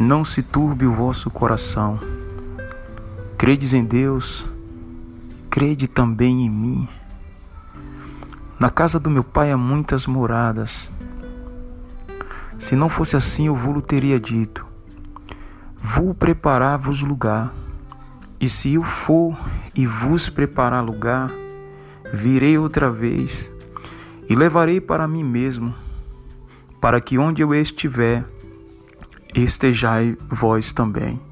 não se turbe o vosso coração. Credes em Deus, crede também em mim. Na casa do meu pai há muitas moradas. Se não fosse assim, eu vou teria dito: Vou preparar-vos lugar. E se eu for e vos preparar lugar, virei outra vez e levarei para mim mesmo, para que onde eu estiver, estejai vós também.